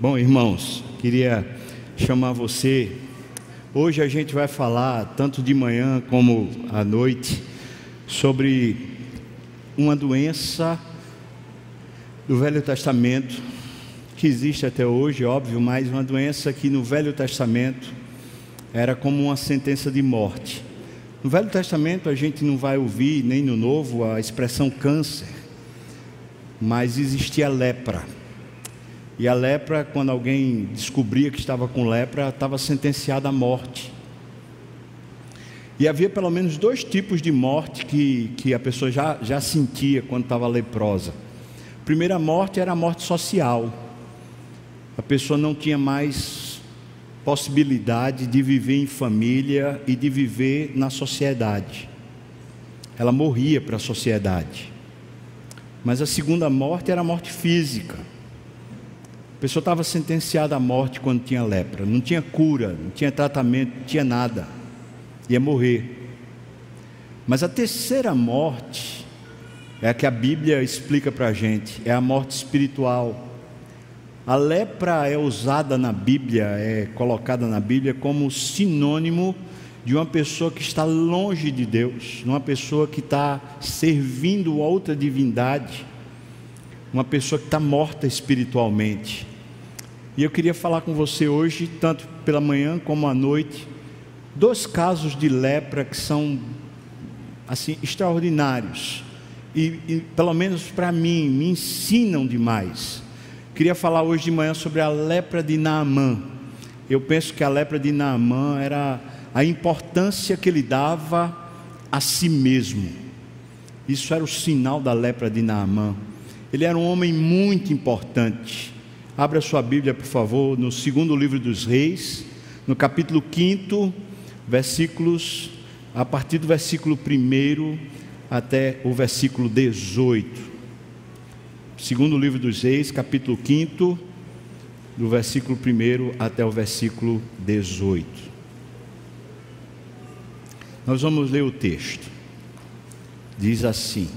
Bom, irmãos, queria chamar você. Hoje a gente vai falar, tanto de manhã como à noite, sobre uma doença do Velho Testamento, que existe até hoje, óbvio, mas uma doença que no Velho Testamento era como uma sentença de morte. No Velho Testamento a gente não vai ouvir, nem no Novo, a expressão câncer, mas existia lepra. E a lepra, quando alguém descobria que estava com lepra, estava sentenciada à morte. E havia pelo menos dois tipos de morte que, que a pessoa já, já sentia quando estava leprosa. A primeira morte era a morte social. A pessoa não tinha mais possibilidade de viver em família e de viver na sociedade. Ela morria para a sociedade. Mas a segunda morte era a morte física. A pessoa estava sentenciada à morte quando tinha lepra, não tinha cura, não tinha tratamento, não tinha nada, ia morrer. Mas a terceira morte é a que a Bíblia explica para a gente, é a morte espiritual. A lepra é usada na Bíblia, é colocada na Bíblia como sinônimo de uma pessoa que está longe de Deus, uma pessoa que está servindo outra divindade, uma pessoa que está morta espiritualmente. E eu queria falar com você hoje, tanto pela manhã como à noite, dois casos de lepra que são assim extraordinários e, e pelo menos para mim me ensinam demais. Queria falar hoje de manhã sobre a lepra de Naamã. Eu penso que a lepra de Naamã era a importância que ele dava a si mesmo. Isso era o sinal da lepra de Naamã. Ele era um homem muito importante. Abra sua Bíblia, por favor, no segundo livro dos Reis, no capítulo 5, versículos, a partir do versículo 1 até o versículo 18. Segundo livro dos Reis, capítulo 5, do versículo 1 até o versículo 18. Nós vamos ler o texto. Diz assim: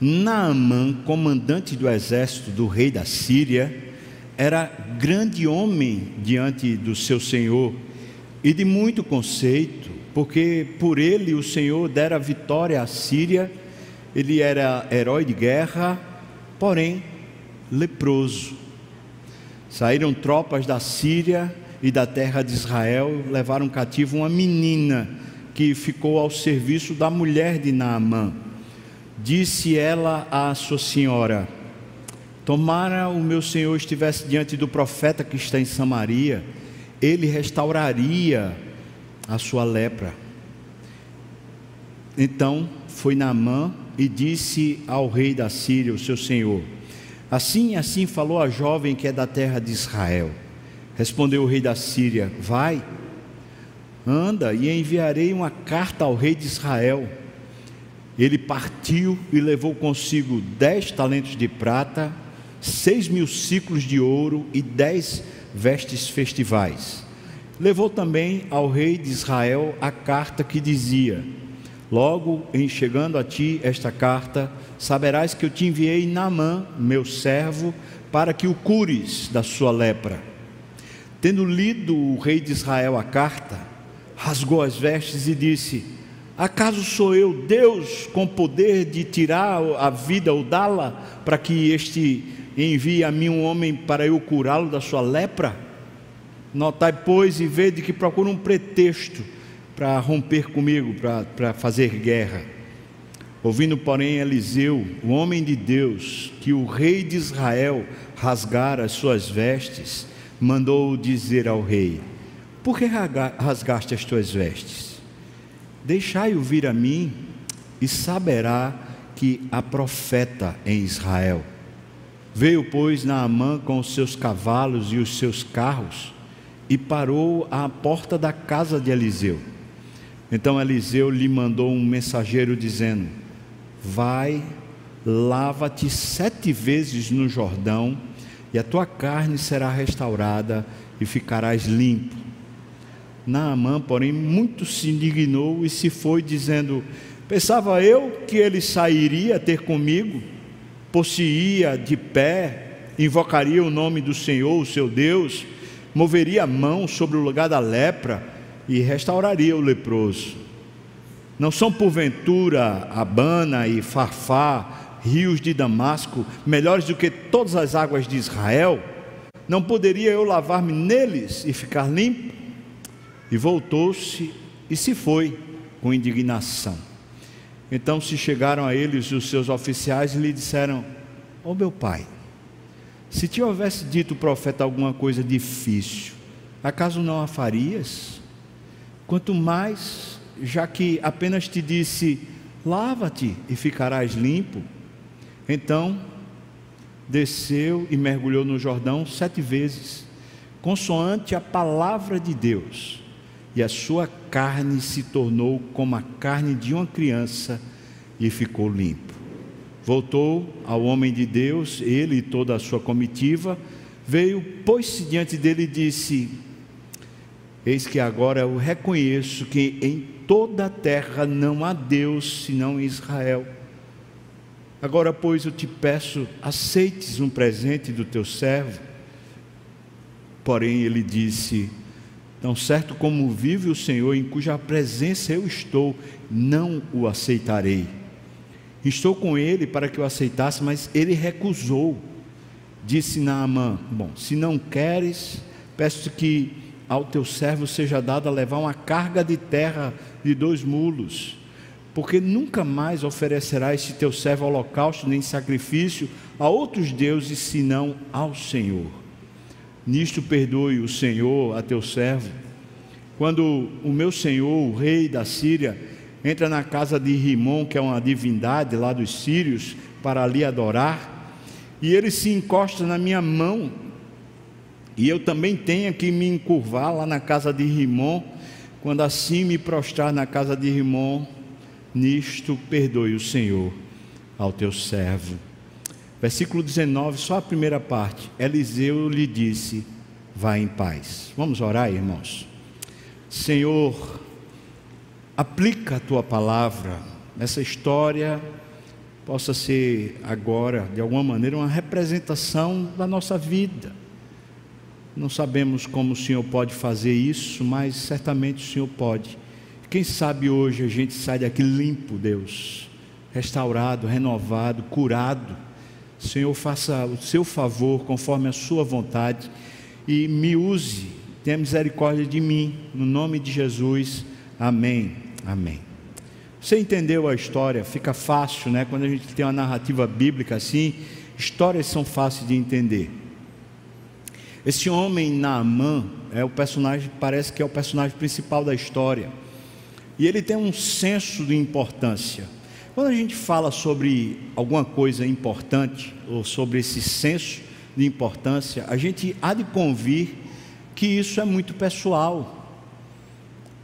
Naamã, comandante do exército do rei da Síria, era grande homem diante do seu senhor e de muito conceito, porque por ele o Senhor dera vitória à Síria. Ele era herói de guerra, porém leproso. Saíram tropas da Síria e da terra de Israel, levaram cativo uma menina que ficou ao serviço da mulher de Naamã Disse ela à sua senhora: Tomara o meu senhor estivesse diante do profeta que está em Samaria, ele restauraria a sua lepra. Então foi Naamã e disse ao rei da Síria, o seu senhor: Assim assim falou a jovem que é da terra de Israel. Respondeu o rei da Síria: Vai, anda e enviarei uma carta ao rei de Israel ele partiu e levou consigo dez talentos de prata, seis mil ciclos de ouro e dez vestes festivais. Levou também ao rei de Israel a carta que dizia: Logo em chegando a ti esta carta, saberás que eu te enviei Naamã, meu servo, para que o cures da sua lepra. Tendo lido o rei de Israel a carta, rasgou as vestes e disse: Acaso sou eu Deus com poder de tirar a vida ou dá-la, para que este envie a mim um homem para eu curá-lo da sua lepra? Notai, pois, e vede que procura um pretexto para romper comigo, para, para fazer guerra. Ouvindo, porém, Eliseu, o homem de Deus, que o rei de Israel rasgara as suas vestes, mandou dizer ao rei: Por que rasgaste as tuas vestes? Deixai-o vir a mim, e saberá que há profeta em Israel. Veio, pois, Naamã com os seus cavalos e os seus carros, e parou à porta da casa de Eliseu. Então Eliseu lhe mandou um mensageiro dizendo: Vai, lava-te sete vezes no Jordão, e a tua carne será restaurada e ficarás limpo. Naamã, porém, muito se indignou e se foi, dizendo: Pensava eu que ele sairia ter comigo possuía de pé, invocaria o nome do Senhor, o seu Deus, moveria a mão sobre o lugar da lepra e restauraria o leproso. Não são porventura Abana e Farfá, rios de Damasco, melhores do que todas as águas de Israel? Não poderia eu lavar-me neles e ficar limpo? E voltou-se e se foi com indignação. Então se chegaram a eles os seus oficiais e lhe disseram: Ó oh, meu pai, se te houvesse dito o profeta alguma coisa difícil, acaso não a farias? Quanto mais, já que apenas te disse: lava-te e ficarás limpo. Então desceu e mergulhou no Jordão sete vezes, consoante a palavra de Deus e a sua carne se tornou como a carne de uma criança e ficou limpo. Voltou ao homem de Deus, ele e toda a sua comitiva, veio, pôs-se diante dele e disse: Eis que agora eu reconheço que em toda a terra não há Deus senão em Israel. Agora, pois, eu te peço, aceites um presente do teu servo. Porém, ele disse: Tão certo como vive o Senhor, em cuja presença eu estou, não o aceitarei. Estou com ele para que o aceitasse, mas ele recusou. Disse Naamã: Bom, se não queres, peço que ao teu servo seja dado a levar uma carga de terra de dois mulos, porque nunca mais oferecerá este teu servo holocausto nem sacrifício a outros deuses senão ao Senhor. Nisto perdoe o Senhor a teu servo. Quando o meu senhor, o rei da Síria, entra na casa de Rimon, que é uma divindade lá dos sírios, para ali adorar, e ele se encosta na minha mão, e eu também tenho que me encurvar lá na casa de Rimon, quando assim me prostrar na casa de Rimon, nisto perdoe o Senhor ao teu servo. Versículo 19, só a primeira parte. Eliseu lhe disse: Vá em paz. Vamos orar, irmãos. Senhor, aplica a tua palavra nessa história, possa ser agora, de alguma maneira, uma representação da nossa vida. Não sabemos como o Senhor pode fazer isso, mas certamente o Senhor pode. Quem sabe hoje a gente sai daqui limpo, Deus, restaurado, renovado, curado Senhor, faça o seu favor conforme a sua vontade e me use, tenha misericórdia de mim, no nome de Jesus. Amém. Amém. Você entendeu a história? Fica fácil, né? Quando a gente tem uma narrativa bíblica assim, histórias são fáceis de entender. Esse homem Naamã é o personagem, parece que é o personagem principal da história. E ele tem um senso de importância. Quando a gente fala sobre alguma coisa importante, ou sobre esse senso de importância, a gente há de convir que isso é muito pessoal.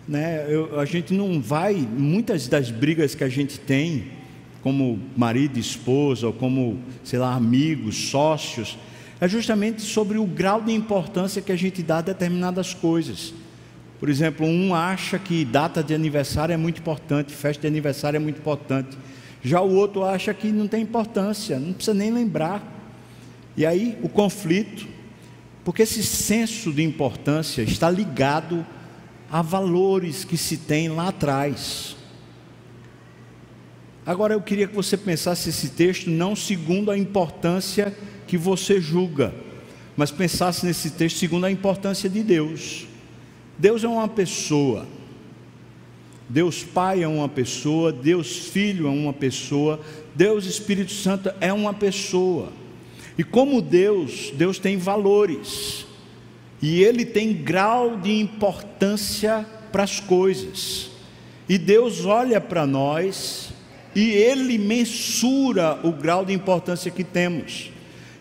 Né? Eu, a gente não vai, muitas das brigas que a gente tem, como marido e esposa, ou como, sei lá, amigos, sócios, é justamente sobre o grau de importância que a gente dá a determinadas coisas. Por exemplo, um acha que data de aniversário é muito importante, festa de aniversário é muito importante. Já o outro acha que não tem importância, não precisa nem lembrar. E aí o conflito, porque esse senso de importância está ligado a valores que se tem lá atrás. Agora eu queria que você pensasse esse texto não segundo a importância que você julga, mas pensasse nesse texto segundo a importância de Deus. Deus é uma pessoa. Deus Pai é uma pessoa, Deus Filho é uma pessoa, Deus Espírito Santo é uma pessoa. E como Deus, Deus tem valores. E ele tem grau de importância para as coisas. E Deus olha para nós e ele mensura o grau de importância que temos.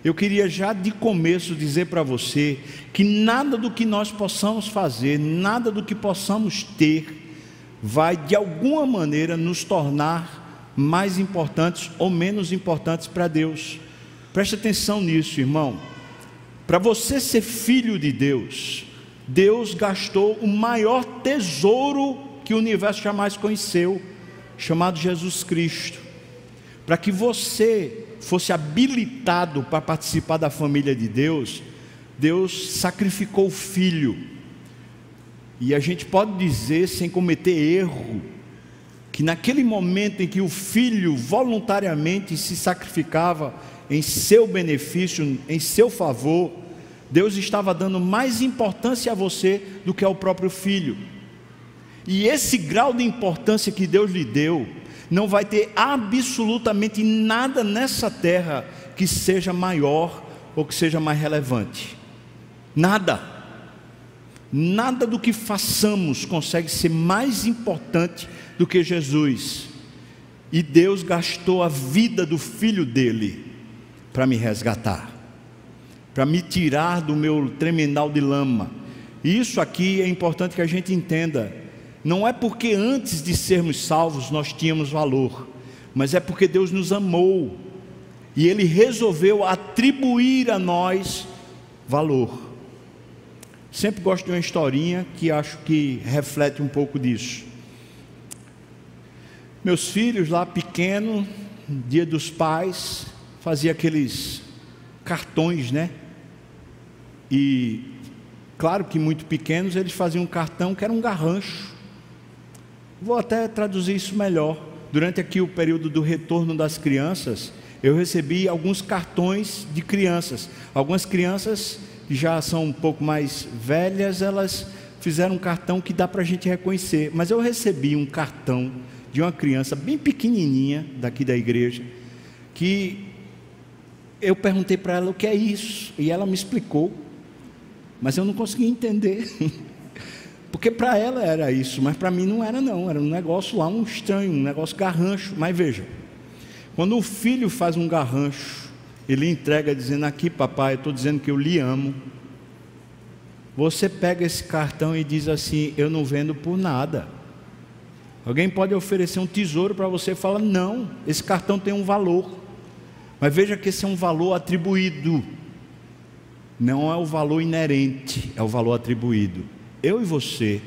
Eu queria já de começo dizer para você que nada do que nós possamos fazer, nada do que possamos ter, vai de alguma maneira nos tornar mais importantes ou menos importantes para Deus. Preste atenção nisso, irmão. Para você ser filho de Deus, Deus gastou o maior tesouro que o universo jamais conheceu, chamado Jesus Cristo, para que você fosse habilitado para participar da família de Deus, Deus sacrificou o filho. E a gente pode dizer, sem cometer erro, que naquele momento em que o filho voluntariamente se sacrificava em seu benefício, em seu favor, Deus estava dando mais importância a você do que ao próprio filho. E esse grau de importância que Deus lhe deu, não vai ter absolutamente nada nessa terra que seja maior ou que seja mais relevante. Nada. Nada do que façamos consegue ser mais importante do que Jesus. E Deus gastou a vida do filho dele para me resgatar, para me tirar do meu tremendal de lama. Isso aqui é importante que a gente entenda não é porque antes de sermos salvos nós tínhamos valor, mas é porque Deus nos amou e Ele resolveu atribuir a nós valor. Sempre gosto de uma historinha que acho que reflete um pouco disso. Meus filhos lá pequeno, dia dos pais, fazia aqueles cartões, né? E claro que muito pequenos eles faziam um cartão que era um garrancho. Vou até traduzir isso melhor. Durante aqui o período do retorno das crianças, eu recebi alguns cartões de crianças. Algumas crianças que já são um pouco mais velhas, elas fizeram um cartão que dá para a gente reconhecer. Mas eu recebi um cartão de uma criança bem pequenininha daqui da igreja, que eu perguntei para ela o que é isso, e ela me explicou, mas eu não consegui entender. Porque para ela era isso, mas para mim não era não, era um negócio lá, um estranho, um negócio garrancho. Mas veja, quando o filho faz um garrancho, ele entrega dizendo aqui, papai, eu estou dizendo que eu lhe amo. Você pega esse cartão e diz assim, eu não vendo por nada. Alguém pode oferecer um tesouro para você e fala, não, esse cartão tem um valor. Mas veja que esse é um valor atribuído. Não é o valor inerente, é o valor atribuído eu e você,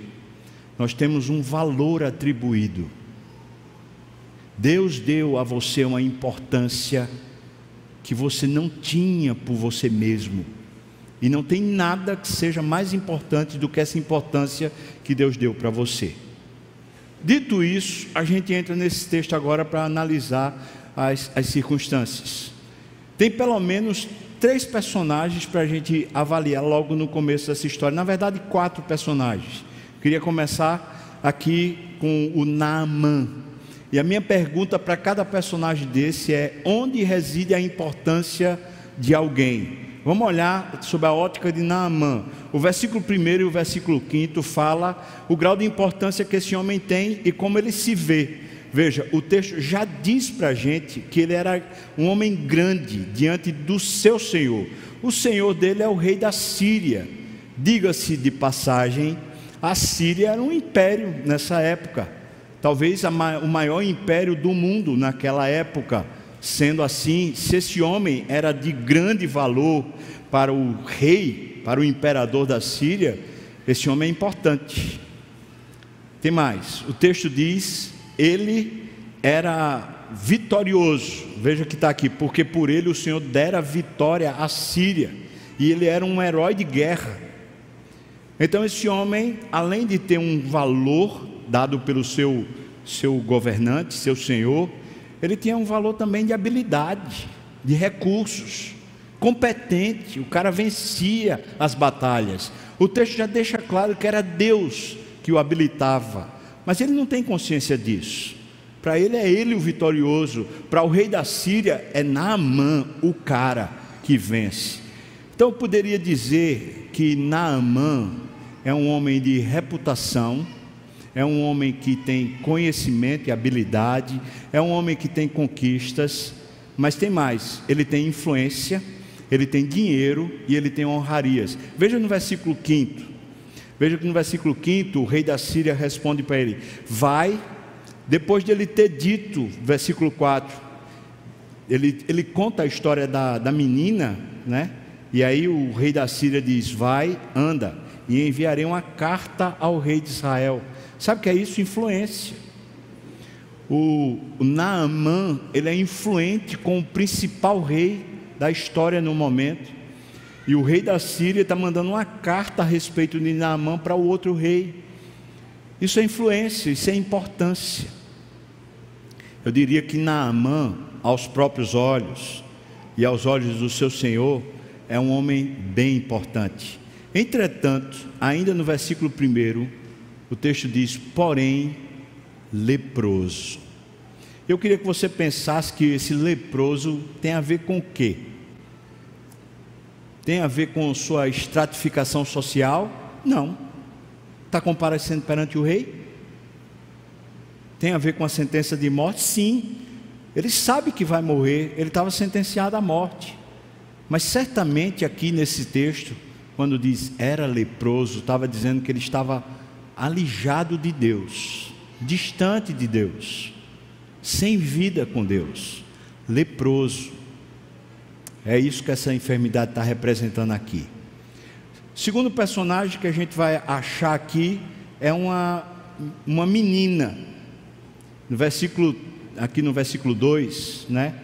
nós temos um valor atribuído. Deus deu a você uma importância que você não tinha por você mesmo. E não tem nada que seja mais importante do que essa importância que Deus deu para você. Dito isso, a gente entra nesse texto agora para analisar as, as circunstâncias. Tem pelo menos três personagens para a gente avaliar logo no começo dessa história. Na verdade, quatro personagens. Queria começar aqui com o Naaman. E a minha pergunta para cada personagem desse é: onde reside a importância de alguém? Vamos olhar sobre a ótica de Naamã. O versículo 1 e o versículo 5 fala o grau de importância que esse homem tem e como ele se vê. Veja, o texto já diz para a gente que ele era um homem grande diante do seu Senhor. O Senhor dele é o rei da Síria. Diga-se de passagem, a Síria era um império nessa época, talvez o maior império do mundo naquela época. Sendo assim, se esse homem era de grande valor para o rei, para o imperador da Síria, esse homem é importante. Tem mais, o texto diz ele era vitorioso. Veja que está aqui, porque por ele o Senhor dera vitória à Síria, e ele era um herói de guerra. Então, esse homem, além de ter um valor dado pelo seu, seu governante, seu senhor, ele tinha um valor também de habilidade, de recursos, competente, o cara vencia as batalhas. O texto já deixa claro que era Deus que o habilitava mas ele não tem consciência disso. Para ele é ele o vitorioso. Para o rei da Síria é Naamã o cara que vence. Então eu poderia dizer que Naamã é um homem de reputação, é um homem que tem conhecimento e habilidade, é um homem que tem conquistas, mas tem mais, ele tem influência, ele tem dinheiro e ele tem honrarias. Veja no versículo 5. Veja que no versículo 5 o rei da Síria responde para ele: Vai, depois de ele ter dito, versículo 4, ele, ele conta a história da, da menina, né? E aí o rei da Síria diz: Vai, anda, e enviarei uma carta ao rei de Israel. Sabe o que é isso? Influência. o, o Naamã, ele é influente com o principal rei da história no momento. E o rei da Síria está mandando uma carta a respeito de Naamã para o outro rei. Isso é influência, isso é importância. Eu diria que Naamã, aos próprios olhos e aos olhos do seu Senhor, é um homem bem importante. Entretanto, ainda no versículo 1, o texto diz: porém, leproso. Eu queria que você pensasse que esse leproso tem a ver com o quê? Tem a ver com sua estratificação social? Não. Está comparecendo perante o rei? Tem a ver com a sentença de morte? Sim. Ele sabe que vai morrer, ele estava sentenciado à morte. Mas certamente aqui nesse texto, quando diz era leproso, estava dizendo que ele estava alijado de Deus, distante de Deus, sem vida com Deus, leproso. É isso que essa enfermidade está representando aqui. Segundo personagem que a gente vai achar aqui é uma, uma menina. No versículo, aqui no versículo 2, né?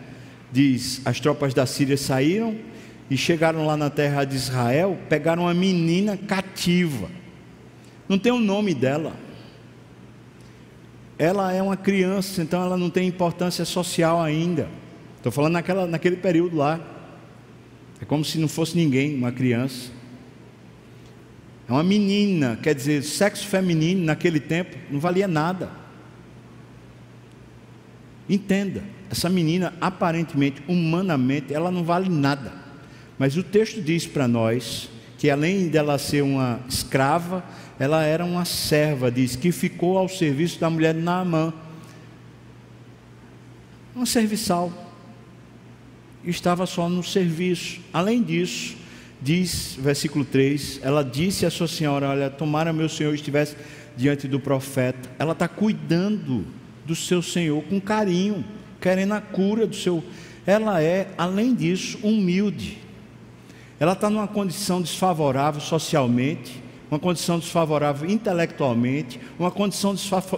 Diz: As tropas da Síria saíram e chegaram lá na terra de Israel, pegaram uma menina cativa. Não tem o nome dela. Ela é uma criança, então ela não tem importância social ainda. Estou falando naquela, naquele período lá. É como se não fosse ninguém, uma criança. É uma menina, quer dizer, sexo feminino naquele tempo não valia nada. Entenda, essa menina aparentemente, humanamente, ela não vale nada. Mas o texto diz para nós que além dela ser uma escrava, ela era uma serva, diz, que ficou ao serviço da mulher Naamã. Uma serviçal. Estava só no serviço. Além disso, diz, versículo 3, ela disse à sua senhora: Olha, tomara meu senhor estivesse diante do profeta. Ela está cuidando do seu senhor com carinho, querendo a cura do seu. Ela é, além disso, humilde. Ela está numa condição desfavorável socialmente, uma condição desfavorável intelectualmente, uma condição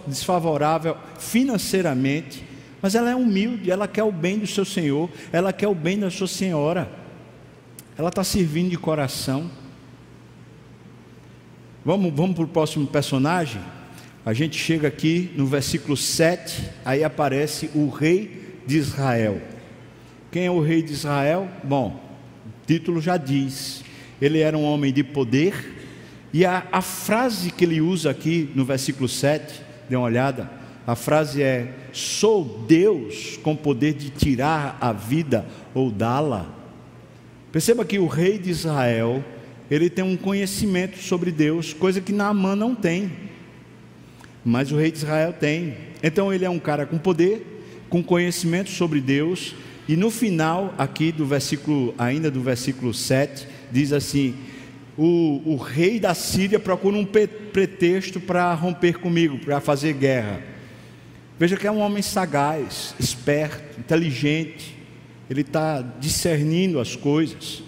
desfavorável financeiramente, mas ela é humilde, ela quer o bem do seu Senhor, ela quer o bem da sua senhora. Ela está servindo de coração. Vamos, vamos para o próximo personagem? A gente chega aqui no versículo 7, aí aparece o rei de Israel. Quem é o rei de Israel? Bom, o título já diz: ele era um homem de poder, e a, a frase que ele usa aqui no versículo 7, dê uma olhada, a frase é: Sou Deus com poder de tirar a vida ou dá-la. Perceba que o rei de Israel, ele tem um conhecimento sobre Deus, coisa que Naamã não tem. Mas o rei de Israel tem. Então ele é um cara com poder, com conhecimento sobre Deus, e no final aqui do versículo, ainda do versículo 7, diz assim: o, o rei da Síria procura um pretexto para romper comigo, para fazer guerra. Veja que é um homem sagaz, esperto, inteligente, ele está discernindo as coisas.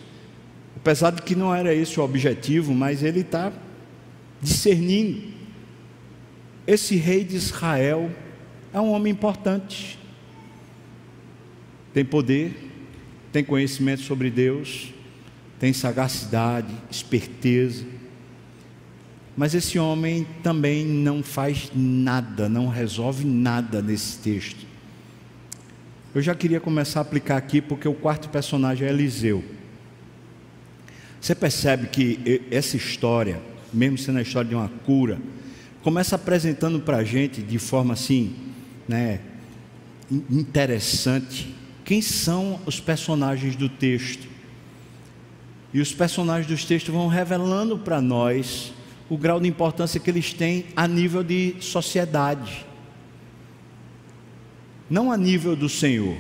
Apesar de que não era esse o objetivo, mas ele está discernindo. Esse rei de Israel é um homem importante. Tem poder, tem conhecimento sobre Deus, tem sagacidade, esperteza. Mas esse homem também não faz nada, não resolve nada nesse texto. Eu já queria começar a aplicar aqui porque o quarto personagem é Eliseu. Você percebe que essa história, mesmo sendo a história de uma cura, começa apresentando para a gente de forma assim, né, interessante, quem são os personagens do texto. E os personagens dos textos vão revelando para nós o grau de importância que eles têm a nível de sociedade não a nível do Senhor.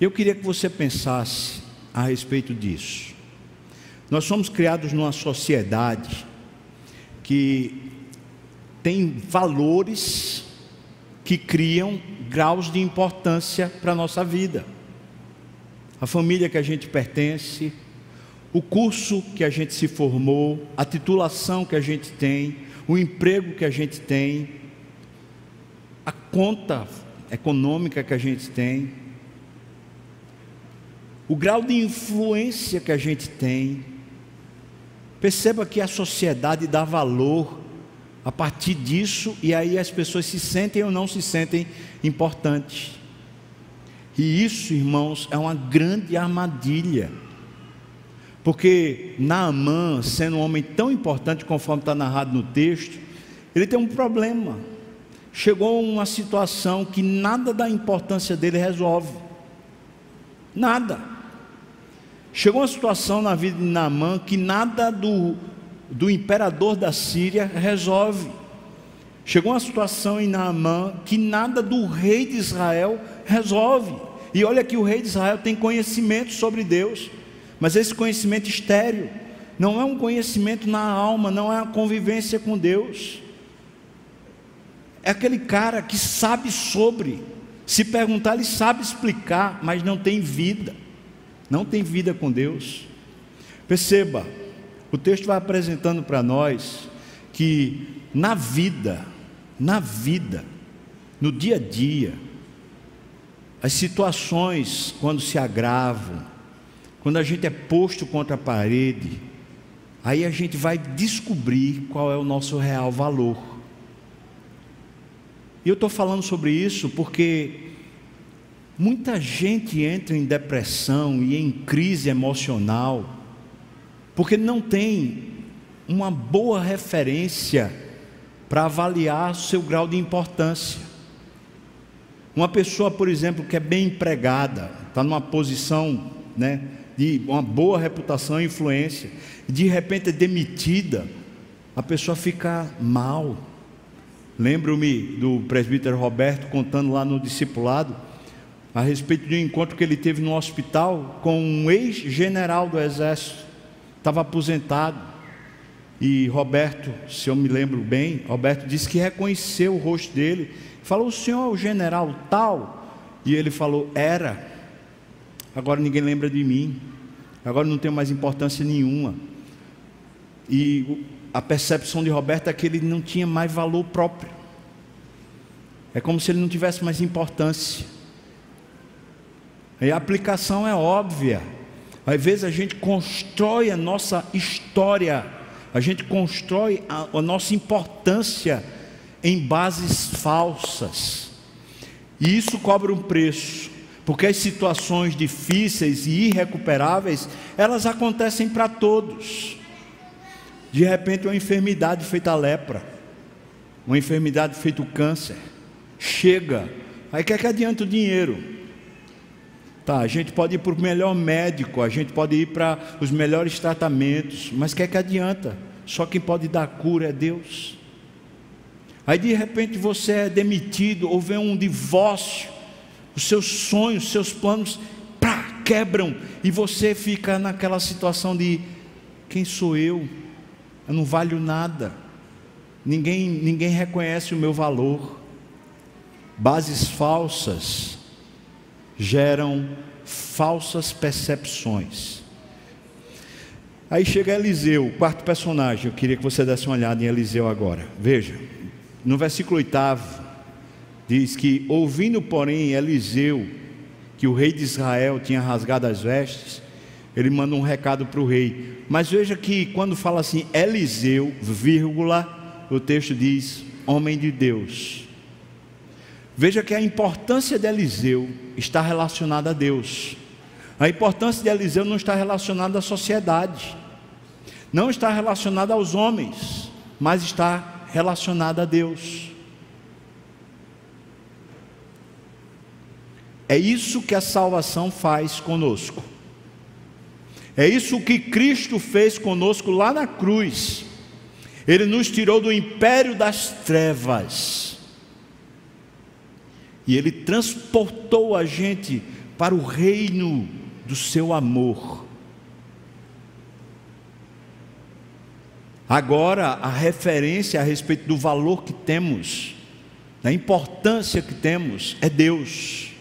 Eu queria que você pensasse a respeito disso. Nós somos criados numa sociedade que tem valores que criam graus de importância para a nossa vida. A família que a gente pertence, o curso que a gente se formou, a titulação que a gente tem, o emprego que a gente tem, a conta econômica que a gente tem, o grau de influência que a gente tem. Perceba que a sociedade dá valor a partir disso e aí as pessoas se sentem ou não se sentem importantes. E isso, irmãos, é uma grande armadilha. Porque Naamã, sendo um homem tão importante, conforme está narrado no texto, ele tem um problema. Chegou a uma situação que nada da importância dele resolve. Nada. Chegou uma situação na vida de Naamã que nada do, do imperador da Síria resolve. Chegou uma situação em Naamã que nada do rei de Israel resolve. E olha que o rei de Israel tem conhecimento sobre Deus, mas esse conhecimento estéreo não é um conhecimento na alma, não é a convivência com Deus. É aquele cara que sabe sobre, se perguntar, ele sabe explicar, mas não tem vida, não tem vida com Deus. Perceba, o texto vai apresentando para nós que na vida, na vida, no dia a dia, as situações quando se agravam, quando a gente é posto contra a parede, aí a gente vai descobrir qual é o nosso real valor. E eu estou falando sobre isso porque muita gente entra em depressão e em crise emocional, porque não tem uma boa referência para avaliar seu grau de importância. Uma pessoa, por exemplo, que é bem empregada, está numa posição né, de uma boa reputação e influência, de repente é demitida, a pessoa fica mal, Lembro-me do presbítero Roberto contando lá no discipulado a respeito de um encontro que ele teve no hospital com um ex-general do exército, estava aposentado. E Roberto, se eu me lembro bem, Roberto disse que reconheceu o rosto dele, falou: "O senhor é o general tal?" E ele falou: "Era. Agora ninguém lembra de mim. Agora não tenho mais importância nenhuma." E a percepção de Roberto é que ele não tinha mais valor próprio. É como se ele não tivesse mais importância. E a aplicação é óbvia. Às vezes a gente constrói a nossa história, a gente constrói a, a nossa importância em bases falsas. E isso cobra um preço, porque as situações difíceis e irrecuperáveis, elas acontecem para todos. De repente, uma enfermidade feita lepra, uma enfermidade feita câncer, chega, aí quer que adianta o dinheiro. Tá, a gente pode ir para o melhor médico, a gente pode ir para os melhores tratamentos, mas quer que adianta? Só quem pode dar cura é Deus. Aí de repente você é demitido, ou vem um divórcio, os seus sonhos, os seus planos pá, quebram, e você fica naquela situação de: quem sou eu? eu não valho nada, ninguém, ninguém reconhece o meu valor. Bases falsas geram falsas percepções. Aí chega Eliseu, o quarto personagem. Eu queria que você desse uma olhada em Eliseu agora. Veja, no versículo oitavo, diz que, ouvindo, porém, Eliseu, que o rei de Israel tinha rasgado as vestes, ele manda um recado para o rei. Mas veja que quando fala assim, Eliseu, vírgula, o texto diz, homem de Deus. Veja que a importância de Eliseu está relacionada a Deus. A importância de Eliseu não está relacionada à sociedade, não está relacionada aos homens, mas está relacionada a Deus. É isso que a salvação faz conosco. É isso que Cristo fez conosco lá na cruz. Ele nos tirou do império das trevas. E ele transportou a gente para o reino do seu amor. Agora, a referência a respeito do valor que temos, da importância que temos, é Deus.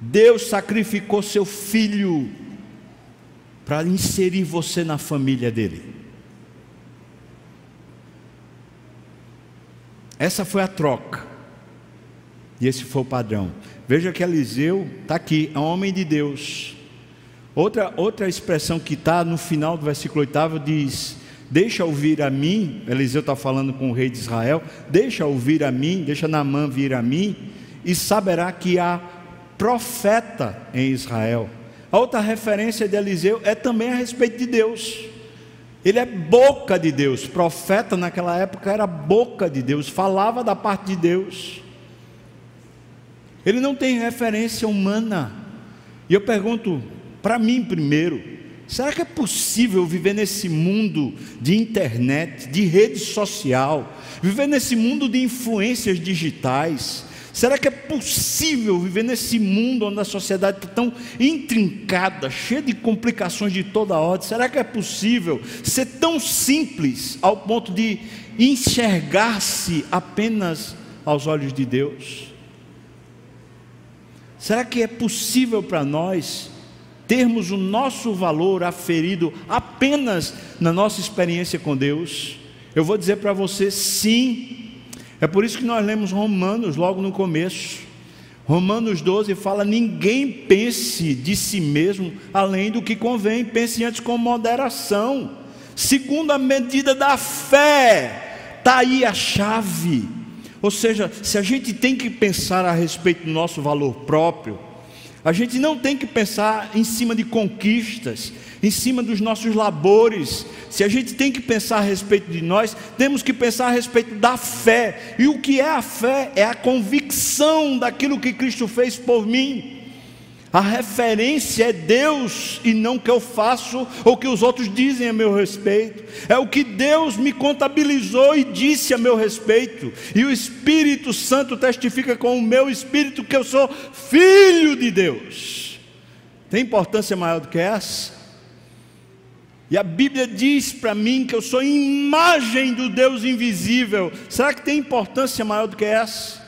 Deus sacrificou seu filho para inserir você na família dele. Essa foi a troca. E esse foi o padrão. Veja que Eliseu está aqui, é um homem de Deus. Outra, outra expressão que está no final do versículo 8 diz: Deixa ouvir a mim, Eliseu está falando com o rei de Israel, deixa ouvir a mim, deixa Naamã vir a mim, e saberá que há profeta em Israel. A outra referência de Eliseu é também a respeito de Deus. Ele é boca de Deus. Profeta naquela época era boca de Deus, falava da parte de Deus. Ele não tem referência humana. E eu pergunto para mim primeiro: será que é possível viver nesse mundo de internet, de rede social, viver nesse mundo de influências digitais? Será que é possível viver nesse mundo onde a sociedade está tão intrincada, cheia de complicações de toda ordem? Será que é possível ser tão simples ao ponto de enxergar-se apenas aos olhos de Deus? Será que é possível para nós termos o nosso valor aferido apenas na nossa experiência com Deus? Eu vou dizer para você sim é por isso que nós lemos Romanos logo no começo. Romanos 12 fala: ninguém pense de si mesmo além do que convém, pense antes com moderação, segundo a medida da fé. Está aí a chave. Ou seja, se a gente tem que pensar a respeito do nosso valor próprio, a gente não tem que pensar em cima de conquistas, em cima dos nossos labores. Se a gente tem que pensar a respeito de nós, temos que pensar a respeito da fé. E o que é a fé? É a convicção daquilo que Cristo fez por mim. A referência é Deus e não o que eu faço ou o que os outros dizem a meu respeito. É o que Deus me contabilizou e disse a meu respeito. E o Espírito Santo testifica com o meu espírito que eu sou filho de Deus. Tem importância maior do que essa? E a Bíblia diz para mim que eu sou imagem do Deus invisível. Será que tem importância maior do que essa?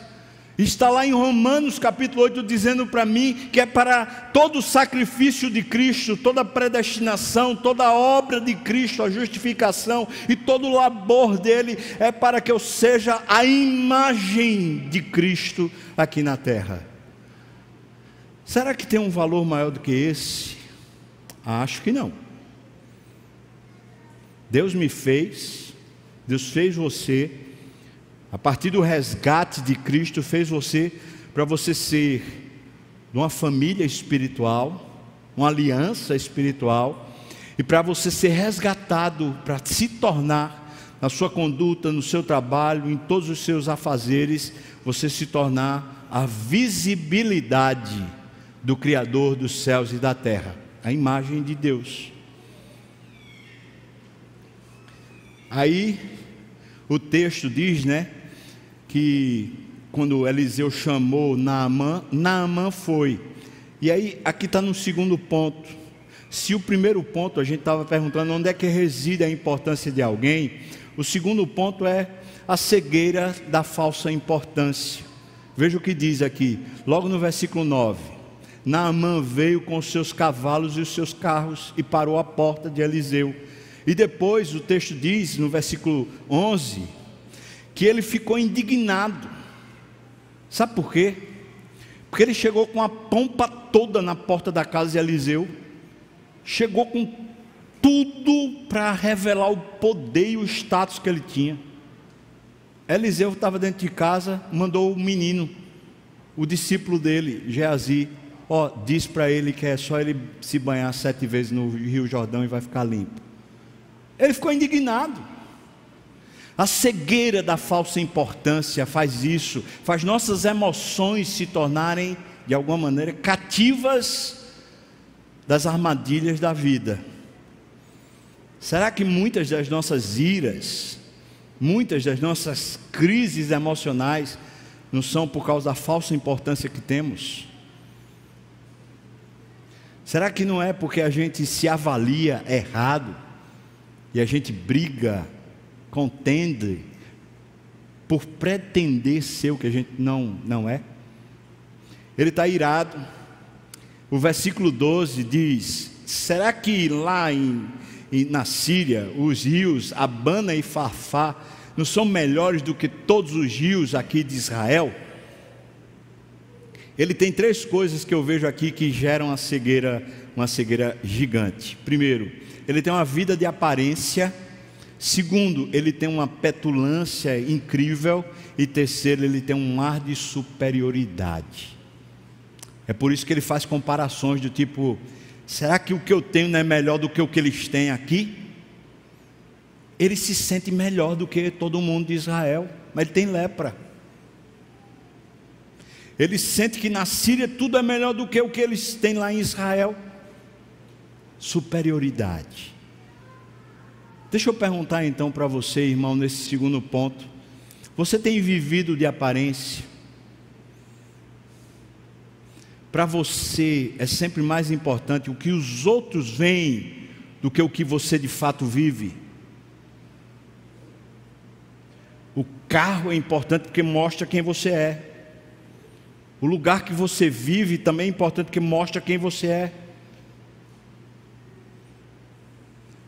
Está lá em Romanos capítulo 8 dizendo para mim que é para todo o sacrifício de Cristo, toda a predestinação, toda a obra de Cristo, a justificação e todo o labor dele é para que eu seja a imagem de Cristo aqui na terra. Será que tem um valor maior do que esse? Acho que não. Deus me fez, Deus fez você, a partir do resgate de Cristo, fez você para você ser uma família espiritual, uma aliança espiritual, e para você ser resgatado, para se tornar, na sua conduta, no seu trabalho, em todos os seus afazeres, você se tornar a visibilidade do Criador dos céus e da terra, a imagem de Deus. Aí o texto diz, né, que quando Eliseu chamou Naamã, Naamã foi. E aí aqui está no segundo ponto. Se o primeiro ponto a gente estava perguntando onde é que reside a importância de alguém, o segundo ponto é a cegueira da falsa importância. Veja o que diz aqui, logo no versículo 9. Naamã veio com os seus cavalos e os seus carros e parou à porta de Eliseu. E depois o texto diz, no versículo 11, que ele ficou indignado. Sabe por quê? Porque ele chegou com a pompa toda na porta da casa de Eliseu, chegou com tudo para revelar o poder e o status que ele tinha. Eliseu estava dentro de casa, mandou o menino, o discípulo dele, Geazi, ó, diz para ele que é só ele se banhar sete vezes no Rio Jordão e vai ficar limpo. Ele ficou indignado. A cegueira da falsa importância faz isso, faz nossas emoções se tornarem, de alguma maneira, cativas das armadilhas da vida. Será que muitas das nossas iras, muitas das nossas crises emocionais, não são por causa da falsa importância que temos? Será que não é porque a gente se avalia errado? E a gente briga, contende, por pretender ser o que a gente não, não é. Ele está irado. O versículo 12 diz: Será que lá em, em, na Síria os rios Abana e Farfá não são melhores do que todos os rios aqui de Israel? ele tem três coisas que eu vejo aqui que geram uma cegueira, uma cegueira gigante. Primeiro, ele tem uma vida de aparência. Segundo, ele tem uma petulância incrível. E terceiro, ele tem um ar de superioridade. É por isso que ele faz comparações do tipo: será que o que eu tenho não é melhor do que o que eles têm aqui? Ele se sente melhor do que todo mundo de Israel, mas ele tem lepra. Ele sente que na Síria tudo é melhor do que o que eles têm lá em Israel. Superioridade. Deixa eu perguntar então para você, irmão, nesse segundo ponto. Você tem vivido de aparência? Para você é sempre mais importante o que os outros veem do que o que você de fato vive. O carro é importante porque mostra quem você é. O lugar que você vive também é importante porque mostra quem você é.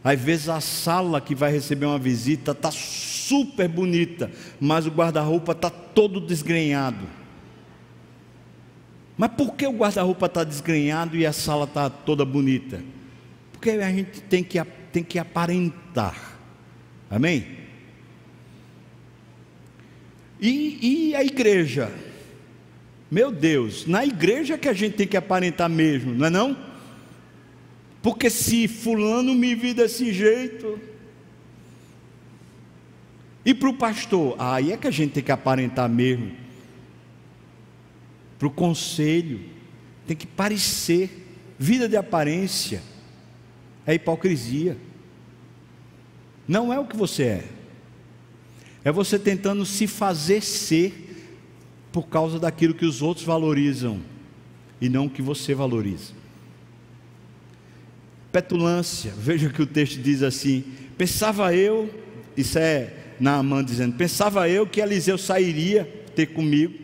Às vezes a sala que vai receber uma visita está super bonita, mas o guarda-roupa está todo desgrenhado. Mas por que o guarda-roupa está desgrenhado e a sala está toda bonita? Porque a gente tem que, tem que aparentar. Amém? E, e a igreja? Meu Deus, na igreja que a gente tem que aparentar mesmo, não é não? Porque se fulano me viu desse jeito, e para o pastor, aí é que a gente tem que aparentar mesmo. Para o conselho, tem que parecer. Vida de aparência é hipocrisia. Não é o que você é. É você tentando se fazer ser por causa daquilo que os outros valorizam e não que você valoriza. Petulância, veja que o texto diz assim: pensava eu, isso é Naamã dizendo, pensava eu que Eliseu sairia ter comigo,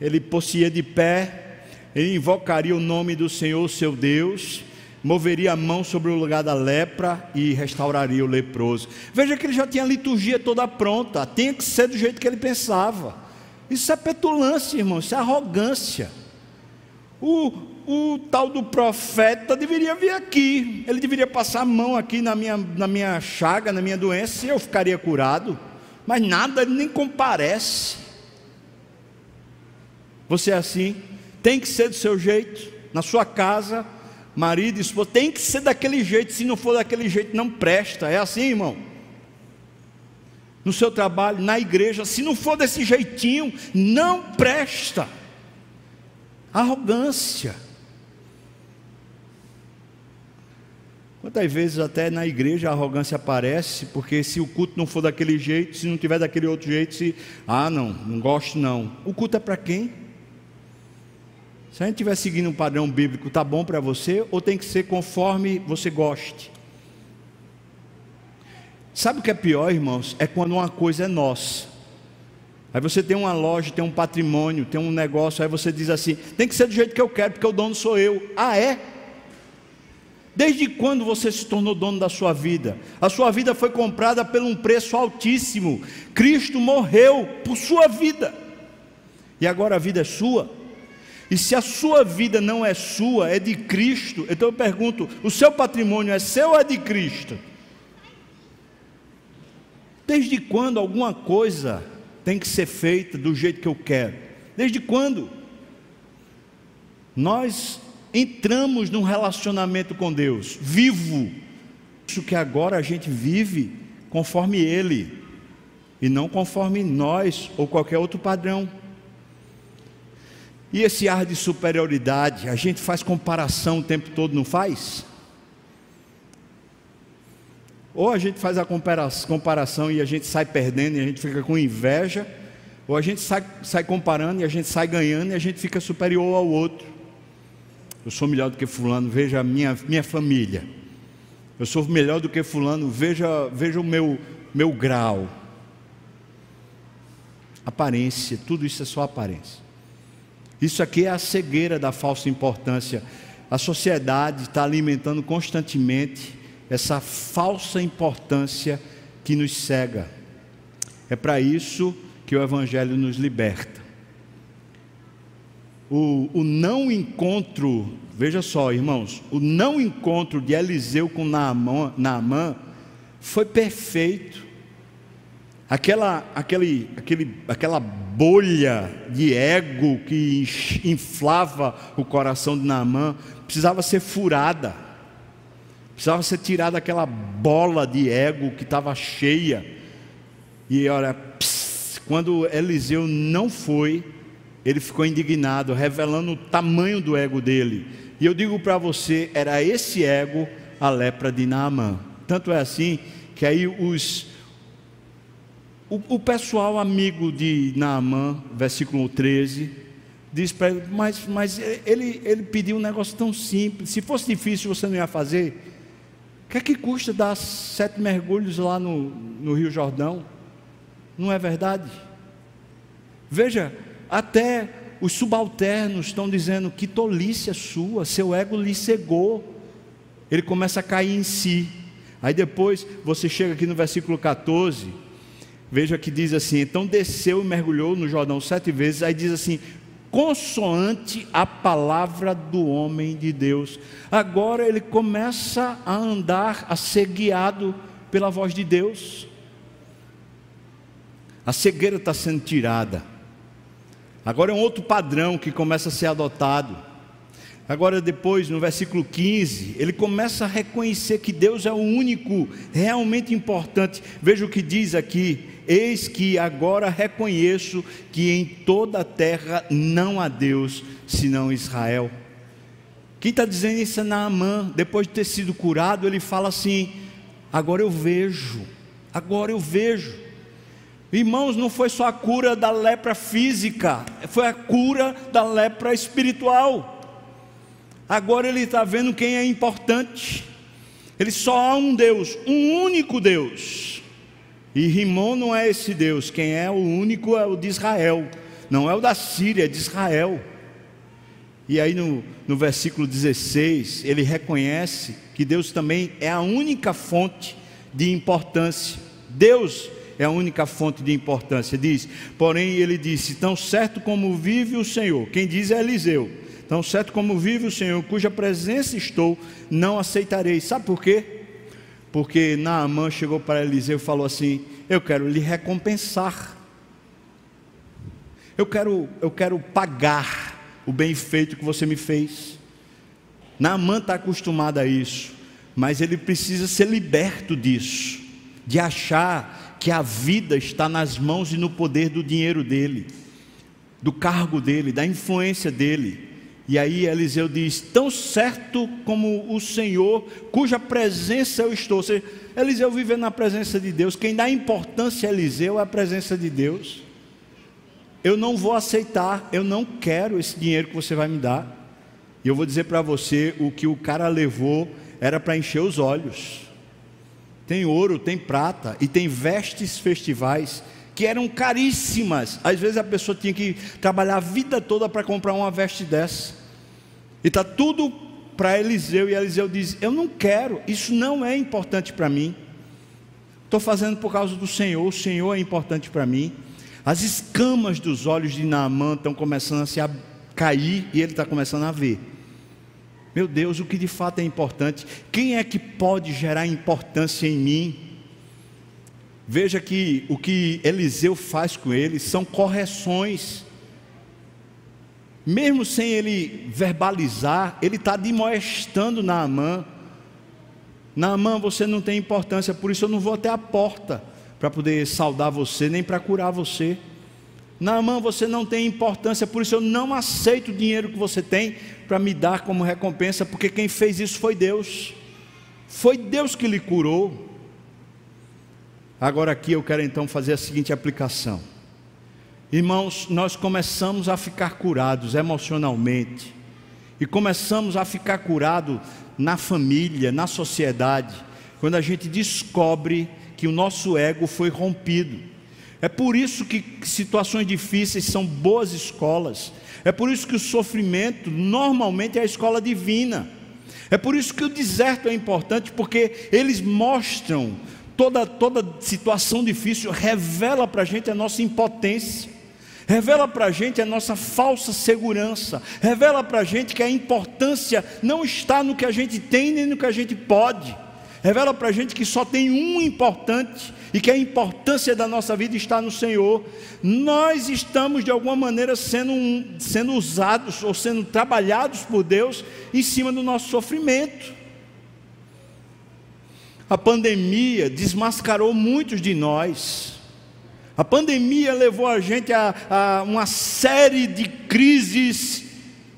ele possuía de pé, ele invocaria o nome do Senhor seu Deus, moveria a mão sobre o lugar da lepra e restauraria o leproso. Veja que ele já tinha a liturgia toda pronta, tinha que ser do jeito que ele pensava. Isso é petulância, irmão, isso é arrogância. O, o tal do profeta deveria vir aqui, ele deveria passar a mão aqui na minha, na minha chaga, na minha doença, e eu ficaria curado. Mas nada, ele nem comparece. Você é assim, tem que ser do seu jeito, na sua casa, marido e esposa, tem que ser daquele jeito, se não for daquele jeito, não presta. É assim, irmão? no seu trabalho, na igreja, se não for desse jeitinho, não presta. Arrogância. Quantas vezes até na igreja a arrogância aparece, porque se o culto não for daquele jeito, se não tiver daquele outro jeito, se ah, não, não gosto não. O culto é para quem? Se a gente estiver seguindo um padrão bíblico, tá bom para você ou tem que ser conforme você goste? Sabe o que é pior, irmãos? É quando uma coisa é nossa. Aí você tem uma loja, tem um patrimônio, tem um negócio, aí você diz assim: tem que ser do jeito que eu quero, porque o dono sou eu. Ah, é? Desde quando você se tornou dono da sua vida? A sua vida foi comprada por um preço altíssimo. Cristo morreu por sua vida. E agora a vida é sua. E se a sua vida não é sua, é de Cristo, então eu pergunto: o seu patrimônio é seu ou é de Cristo? Desde quando alguma coisa tem que ser feita do jeito que eu quero? Desde quando? Nós entramos num relacionamento com Deus, vivo. Isso que agora a gente vive conforme Ele, e não conforme nós ou qualquer outro padrão. E esse ar de superioridade, a gente faz comparação o tempo todo, não faz? Ou a gente faz a comparação e a gente sai perdendo e a gente fica com inveja, ou a gente sai, sai comparando e a gente sai ganhando e a gente fica superior ao outro. Eu sou melhor do que fulano, veja a minha, minha família. Eu sou melhor do que fulano, veja, veja o meu, meu grau. Aparência, tudo isso é só aparência. Isso aqui é a cegueira da falsa importância. A sociedade está alimentando constantemente essa falsa importância que nos cega. É para isso que o Evangelho nos liberta. O, o não encontro, veja só, irmãos, o não encontro de Eliseu com Naamã, Naamã foi perfeito. Aquela, aquele, aquele, aquela bolha de ego que inflava o coração de Naamã precisava ser furada, precisava ser tirada aquela bola de ego que estava cheia. E olha, quando Eliseu não foi, ele ficou indignado, revelando o tamanho do ego dele. E eu digo para você, era esse ego a lepra de Naamã. Tanto é assim que aí os o, o pessoal amigo de Naamã, versículo 13, diz para ele, mas, mas ele, ele pediu um negócio tão simples, se fosse difícil você não ia fazer. O que é que custa dar sete mergulhos lá no, no Rio Jordão? Não é verdade? Veja, até os subalternos estão dizendo que tolice é sua, seu ego lhe cegou. Ele começa a cair em si. Aí depois você chega aqui no versículo 14 Veja que diz assim: então desceu e mergulhou no Jordão sete vezes. Aí diz assim: consoante a palavra do homem de Deus. Agora ele começa a andar, a ser guiado pela voz de Deus. A cegueira está sendo tirada. Agora é um outro padrão que começa a ser adotado. Agora, depois, no versículo 15, ele começa a reconhecer que Deus é o único realmente importante. Veja o que diz aqui: Eis que agora reconheço que em toda a terra não há Deus senão Israel. Quem está dizendo isso é Naamã, depois de ter sido curado, ele fala assim: agora eu vejo, agora eu vejo. Irmãos, não foi só a cura da lepra física, foi a cura da lepra espiritual. Agora ele está vendo quem é importante. Ele só há um Deus, um único Deus. E Rimon não é esse Deus, quem é o único é o de Israel, não é o da Síria, é de Israel. E aí no, no versículo 16, ele reconhece que Deus também é a única fonte de importância. Deus é a única fonte de importância. Diz, porém, ele disse: Tão certo como vive o Senhor, quem diz é Eliseu Tão certo como vive o Senhor, cuja presença estou, não aceitarei. Sabe por quê? Porque Naamã chegou para Eliseu e falou assim: Eu quero lhe recompensar. Eu quero, eu quero pagar o bem feito que você me fez. Naamã está acostumado a isso, mas ele precisa ser liberto disso, de achar que a vida está nas mãos e no poder do dinheiro dele, do cargo dele, da influência dele. E aí Eliseu diz: Tão certo como o Senhor, cuja presença eu estou. Ou seja, Eliseu vive na presença de Deus. Quem dá importância a Eliseu é a presença de Deus. Eu não vou aceitar, eu não quero esse dinheiro que você vai me dar. E eu vou dizer para você: o que o cara levou era para encher os olhos. Tem ouro, tem prata e tem vestes festivais que eram caríssimas. Às vezes a pessoa tinha que trabalhar a vida toda para comprar uma veste dessa. E está tudo para Eliseu, e Eliseu diz: Eu não quero, isso não é importante para mim. Estou fazendo por causa do Senhor, o Senhor é importante para mim. As escamas dos olhos de Naamã estão começando a se cair e ele está começando a ver. Meu Deus, o que de fato é importante? Quem é que pode gerar importância em mim? Veja que o que Eliseu faz com ele são correções mesmo sem ele verbalizar, ele está demoestando Naamã. Naamã, você não tem importância, por isso eu não vou até a porta para poder saudar você, nem para curar você. Naamã, você não tem importância, por isso eu não aceito o dinheiro que você tem para me dar como recompensa, porque quem fez isso foi Deus. Foi Deus que lhe curou. Agora aqui eu quero então fazer a seguinte aplicação. Irmãos, nós começamos a ficar curados emocionalmente, e começamos a ficar curados na família, na sociedade, quando a gente descobre que o nosso ego foi rompido. É por isso que situações difíceis são boas escolas. É por isso que o sofrimento normalmente é a escola divina. É por isso que o deserto é importante, porque eles mostram toda, toda situação difícil, revela para a gente a nossa impotência revela para a gente a nossa falsa segurança, revela para a gente que a importância não está no que a gente tem nem no que a gente pode, revela para a gente que só tem um importante e que a importância da nossa vida está no Senhor. Nós estamos de alguma maneira sendo, sendo usados ou sendo trabalhados por Deus em cima do nosso sofrimento. A pandemia desmascarou muitos de nós. A pandemia levou a gente a, a uma série de crises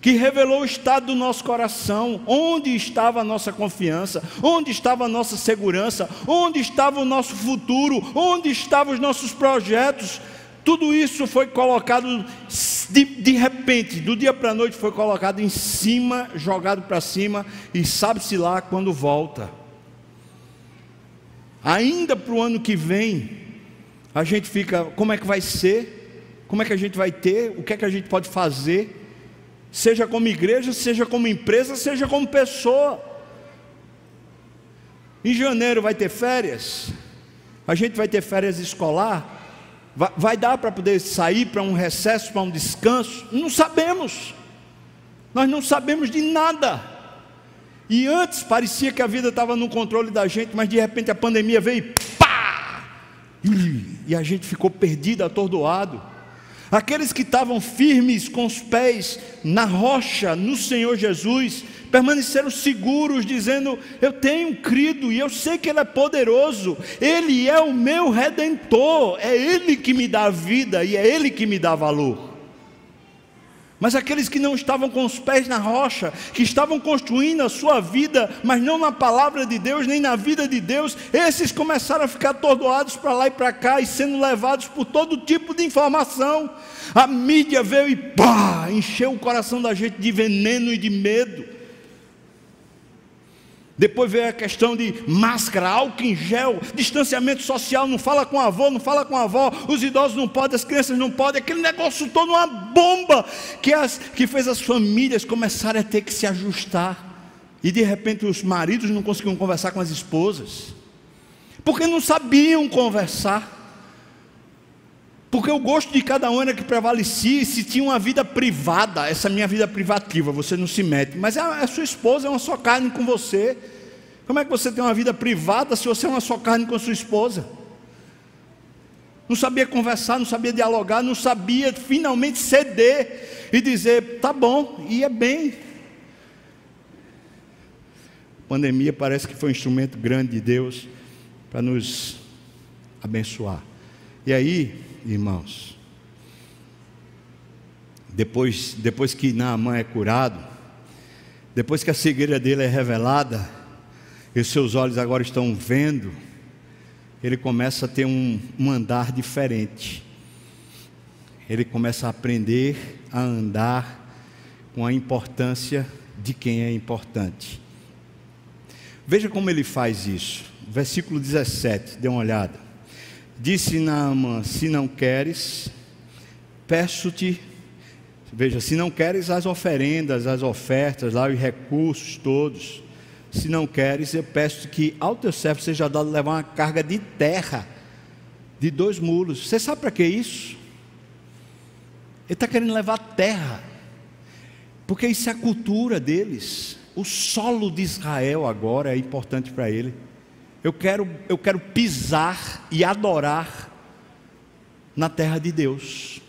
que revelou o estado do nosso coração, onde estava a nossa confiança, onde estava a nossa segurança, onde estava o nosso futuro, onde estavam os nossos projetos. Tudo isso foi colocado de, de repente, do dia para a noite, foi colocado em cima, jogado para cima, e sabe-se lá quando volta. Ainda para o ano que vem, a gente fica: como é que vai ser? Como é que a gente vai ter? O que é que a gente pode fazer? Seja como igreja, seja como empresa, seja como pessoa. Em janeiro vai ter férias, a gente vai ter férias escolar, vai, vai dar para poder sair para um recesso, para um descanso? Não sabemos, nós não sabemos de nada. E antes parecia que a vida estava no controle da gente, mas de repente a pandemia veio e pá! E a gente ficou perdido, atordoado. Aqueles que estavam firmes com os pés na rocha, no Senhor Jesus, permaneceram seguros, dizendo: Eu tenho crido e eu sei que Ele é poderoso, Ele é o meu redentor, é Ele que me dá vida e é Ele que me dá valor. Mas aqueles que não estavam com os pés na rocha, que estavam construindo a sua vida, mas não na palavra de Deus, nem na vida de Deus, esses começaram a ficar atordoados para lá e para cá e sendo levados por todo tipo de informação. A mídia veio e pá, encheu o coração da gente de veneno e de medo. Depois veio a questão de máscara, álcool em gel, distanciamento social, não fala com a avô, não fala com a avó, os idosos não podem, as crianças não podem, aquele negócio todo uma bomba que, as, que fez as famílias começarem a ter que se ajustar. E de repente os maridos não conseguiam conversar com as esposas, porque não sabiam conversar. Porque o gosto de cada um era que prevalecia, se tinha uma vida privada, essa minha vida privativa, você não se mete. Mas a, a sua esposa é uma só carne com você. Como é que você tem uma vida privada se você é uma só carne com a sua esposa? Não sabia conversar, não sabia dialogar, não sabia finalmente ceder e dizer, tá bom, ia bem. A pandemia parece que foi um instrumento grande de Deus para nos abençoar. E aí, irmãos. Depois, depois que Naamã é curado, depois que a cegueira dele é revelada, e seus olhos agora estão vendo, ele começa a ter um, um andar diferente. Ele começa a aprender a andar com a importância de quem é importante. Veja como ele faz isso. Versículo 17, dê uma olhada. Disse Naamã: Se não queres, peço-te. Veja, se não queres as oferendas, as ofertas, lá os recursos todos, se não queres, eu peço que ao teu servo seja dado levar uma carga de terra de dois mulos. Você sabe para que isso? Ele está querendo levar terra, porque isso é a cultura deles. O solo de Israel agora é importante para ele. Eu quero, eu quero pisar e adorar na terra de Deus.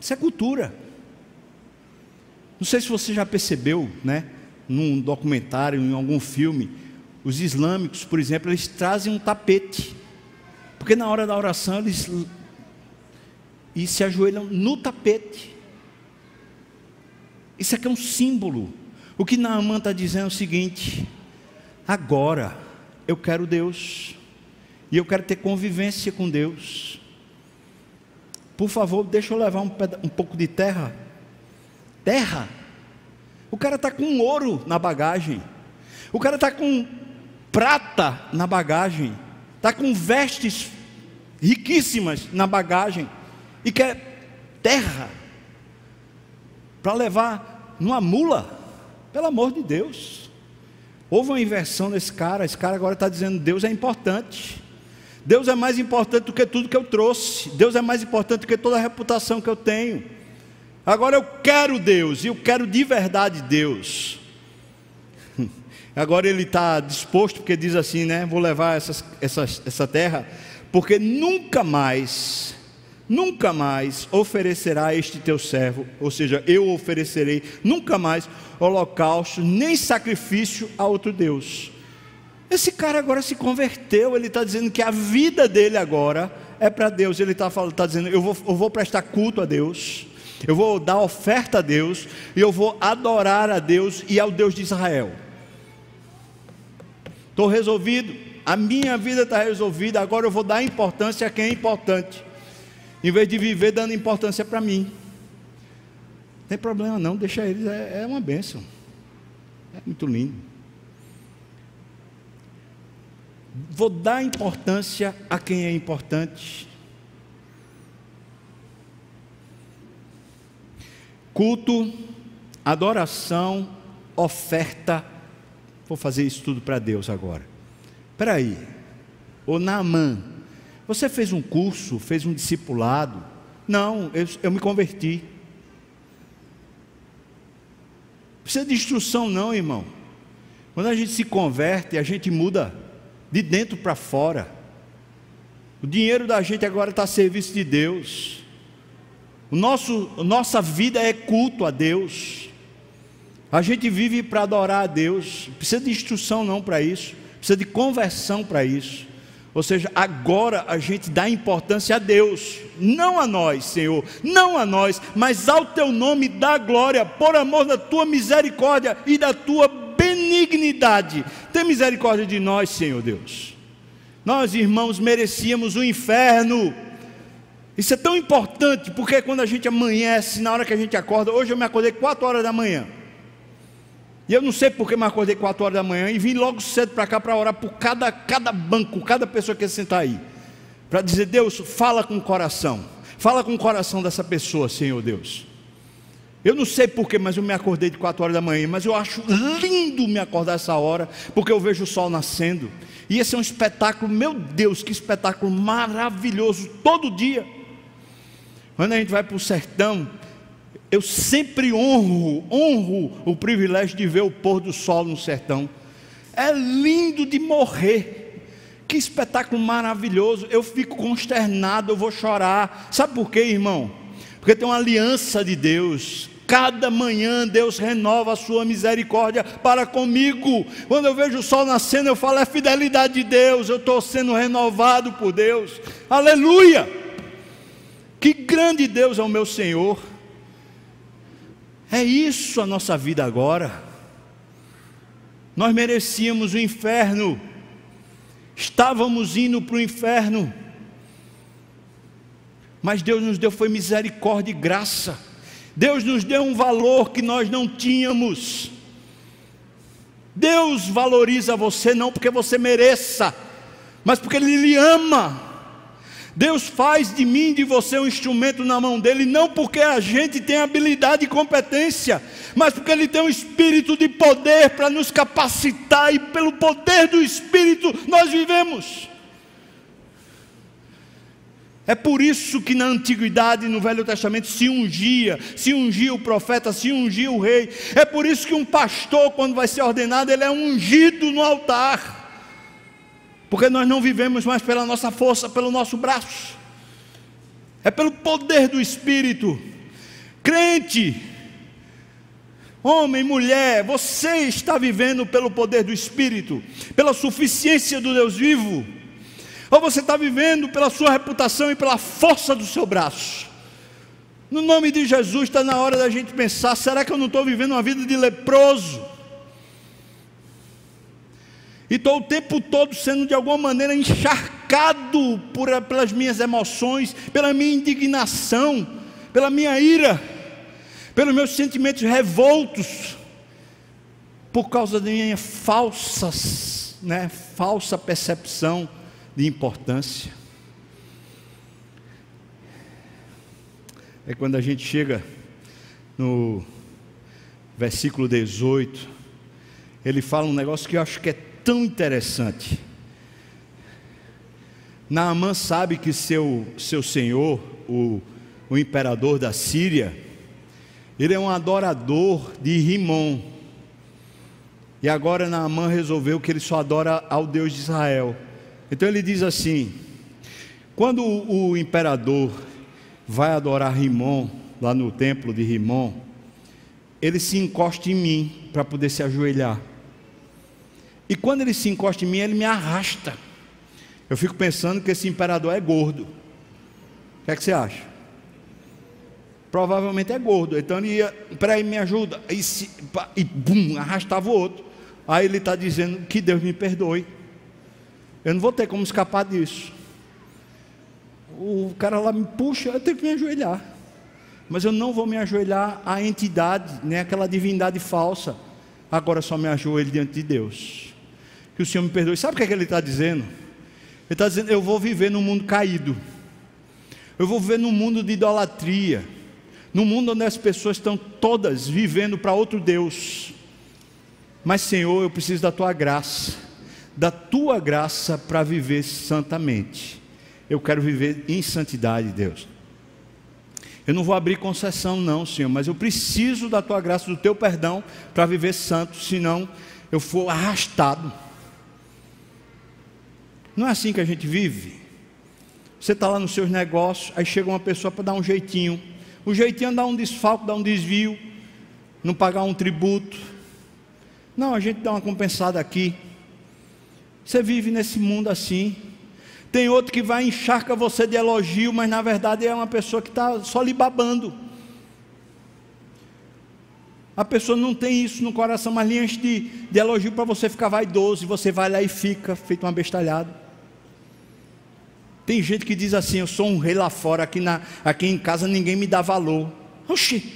Isso é cultura. Não sei se você já percebeu, né? Num documentário, em algum filme, os islâmicos, por exemplo, eles trazem um tapete. Porque na hora da oração eles e se ajoelham no tapete. Isso aqui é um símbolo. O que Naaman está dizendo é o seguinte: Agora eu quero Deus. E eu quero ter convivência com Deus. Por favor, deixa eu levar um, um pouco de terra. Terra. O cara está com ouro na bagagem. O cara está com prata na bagagem. Está com vestes riquíssimas na bagagem. E quer terra para levar numa mula. Pelo amor de Deus. Houve uma inversão nesse cara, esse cara agora está dizendo: Deus é importante. Deus é mais importante do que tudo que eu trouxe. Deus é mais importante do que toda a reputação que eu tenho. Agora eu quero Deus, e eu quero de verdade Deus. Agora ele está disposto, porque diz assim, né? Vou levar essas, essas, essa terra, porque nunca mais, nunca mais oferecerá este teu servo, ou seja, eu oferecerei nunca mais holocausto, nem sacrifício a outro Deus. Esse cara agora se converteu, ele está dizendo que a vida dele agora é para Deus. Ele está tá dizendo: eu vou, eu vou prestar culto a Deus, eu vou dar oferta a Deus, e eu vou adorar a Deus e ao Deus de Israel. Estou resolvido, a minha vida está resolvida, agora eu vou dar importância a quem é importante, em vez de viver dando importância para mim. Não tem problema não, deixa eles, é, é uma bênção, é muito lindo. Vou dar importância a quem é importante. Culto, adoração, oferta. Vou fazer isso tudo para Deus agora. Espera aí. Ô Naamã, você fez um curso, fez um discipulado? Não, eu, eu me converti. Precisa de instrução não, irmão. Quando a gente se converte, a gente muda de dentro para fora. O dinheiro da gente agora está a serviço de Deus. O nosso, nossa vida é culto a Deus. A gente vive para adorar a Deus. Precisa de instrução não para isso. Precisa de conversão para isso. Ou seja, agora a gente dá importância a Deus, não a nós, Senhor, não a nós, mas ao teu nome dá glória, por amor da tua misericórdia e da tua benignidade. Tem misericórdia de nós, Senhor Deus. Nós, irmãos, merecíamos o inferno. Isso é tão importante, porque quando a gente amanhece, na hora que a gente acorda, hoje eu me acordei 4 horas da manhã. E eu não sei porque me acordei 4 horas da manhã e vim logo cedo para cá para orar por cada, cada banco, cada pessoa que sentar aí. Para dizer, Deus, fala com o coração. Fala com o coração dessa pessoa, Senhor Deus. Eu não sei porquê, mas eu me acordei de 4 horas da manhã, mas eu acho lindo me acordar essa hora, porque eu vejo o sol nascendo. E esse é um espetáculo, meu Deus, que espetáculo maravilhoso, todo dia. Quando a gente vai para o sertão, eu sempre honro, honro o privilégio de ver o pôr do sol no sertão. É lindo de morrer. Que espetáculo maravilhoso. Eu fico consternado, eu vou chorar. Sabe por quê, irmão? Porque tem uma aliança de Deus Cada manhã Deus renova a sua misericórdia para comigo. Quando eu vejo o sol nascendo, eu falo: é fidelidade de Deus, eu estou sendo renovado por Deus. Aleluia! Que grande Deus é o meu Senhor. É isso a nossa vida agora. Nós merecíamos o inferno, estávamos indo para o inferno, mas Deus nos deu foi misericórdia e graça. Deus nos deu um valor que nós não tínhamos. Deus valoriza você não porque você mereça, mas porque Ele lhe ama. Deus faz de mim e de você um instrumento na mão dele, não porque a gente tem habilidade e competência, mas porque ele tem um espírito de poder para nos capacitar, e pelo poder do espírito nós vivemos. É por isso que na antiguidade, no Velho Testamento, se ungia, se ungia o profeta, se ungia o rei. É por isso que um pastor, quando vai ser ordenado, ele é ungido no altar. Porque nós não vivemos mais pela nossa força, pelo nosso braço. É pelo poder do Espírito. Crente, homem, mulher, você está vivendo pelo poder do Espírito, pela suficiência do Deus vivo ou você está vivendo pela sua reputação e pela força do seu braço. No nome de Jesus, está na hora da gente pensar: será que eu não estou vivendo uma vida de leproso? E estou o tempo todo sendo de alguma maneira encharcado por, pelas minhas emoções, pela minha indignação, pela minha ira, pelos meus sentimentos revoltos, por causa da minha falsas, né, falsa percepção de importância. É quando a gente chega no versículo 18, ele fala um negócio que eu acho que é tão interessante. Naamã sabe que seu, seu senhor, o, o imperador da Síria, ele é um adorador de Rimon. E agora Naamã resolveu que ele só adora ao Deus de Israel. Então ele diz assim: quando o, imperador vai adorar Rimon, lá no templo de Rimon, ele se encosta em mim para poder se ajoelhar. E quando ele se encosta em mim, ele me arrasta. Eu fico pensando que esse imperador é gordo. O que é que você acha? Provavelmente é gordo. Então ele ia, peraí, me ajuda. E, se, e bum, arrastava o outro. Aí ele está dizendo que Deus me perdoe. Eu não vou ter como escapar disso. O cara lá me puxa, eu tenho que me ajoelhar. Mas eu não vou me ajoelhar à entidade, nem àquela divindade falsa. Agora só me ajoelho diante de Deus. Que o Senhor me perdoe. Sabe o que, é que ele está dizendo? Ele está dizendo: eu vou viver num mundo caído. Eu vou viver num mundo de idolatria. Num mundo onde as pessoas estão todas vivendo para outro Deus. Mas, Senhor, eu preciso da tua graça. Da tua graça para viver santamente. Eu quero viver em santidade, Deus. Eu não vou abrir concessão, não, Senhor, mas eu preciso da tua graça, do teu perdão para viver santo, senão eu for arrastado. Não é assim que a gente vive. Você está lá nos seus negócios, aí chega uma pessoa para dar um jeitinho. O jeitinho é dar um desfalco, dar um desvio, não pagar um tributo. Não, a gente dá uma compensada aqui. Você vive nesse mundo assim. Tem outro que vai encharca você de elogio, mas na verdade é uma pessoa que está só lhe babando. A pessoa não tem isso no coração, mas enche de, de elogio para você ficar vaidoso, e você vai lá e fica feito uma bestalhada. Tem gente que diz assim: Eu sou um rei lá fora, aqui, na, aqui em casa ninguém me dá valor. Oxi,